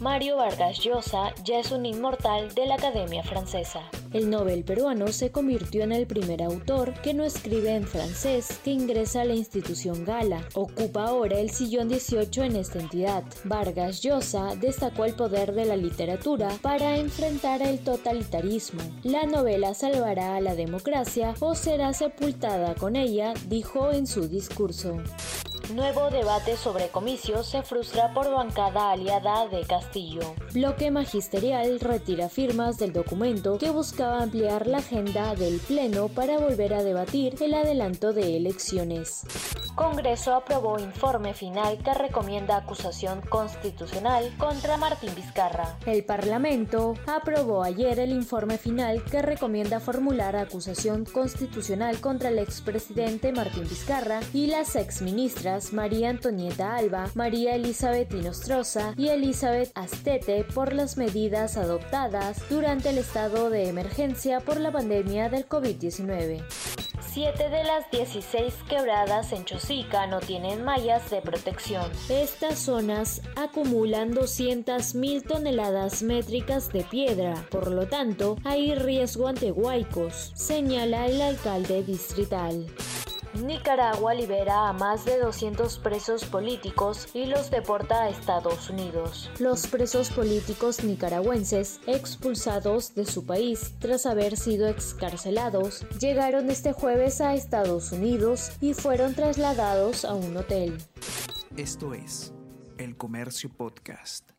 Mario Vargas Llosa ya es un inmortal de la Academia Francesa. El Nobel peruano se convirtió en el primer autor que no escribe en francés que ingresa a la institución Gala. Ocupa ahora el sillón 18 en esta entidad. Vargas Llosa destacó el poder de la literatura para enfrentar el totalitarismo. La novela salvará a la democracia o será sepultada con ella, dijo en su discurso. Nuevo debate sobre comicios se frustra por bancada aliada de Castillo. Bloque magisterial retira firmas del documento que buscaba ampliar la agenda del Pleno para volver a debatir el adelanto de elecciones. Congreso aprobó informe final que recomienda acusación constitucional contra Martín Vizcarra. El Parlamento aprobó ayer el informe final que recomienda formular acusación constitucional contra el expresidente Martín Vizcarra y las exministras María Antonieta Alba, María Elizabeth Inostroza y Elizabeth Astete por las medidas adoptadas durante el estado de emergencia por la pandemia del COVID-19. Siete de las 16 quebradas en Chosica no tienen mallas de protección. Estas zonas acumulan 200.000 toneladas métricas de piedra, por lo tanto hay riesgo ante huaicos, señala el alcalde distrital. Nicaragua libera a más de 200 presos políticos y los deporta a Estados Unidos. Los presos políticos nicaragüenses expulsados de su país tras haber sido excarcelados llegaron este jueves a Estados Unidos y fueron trasladados a un hotel. Esto es El Comercio Podcast.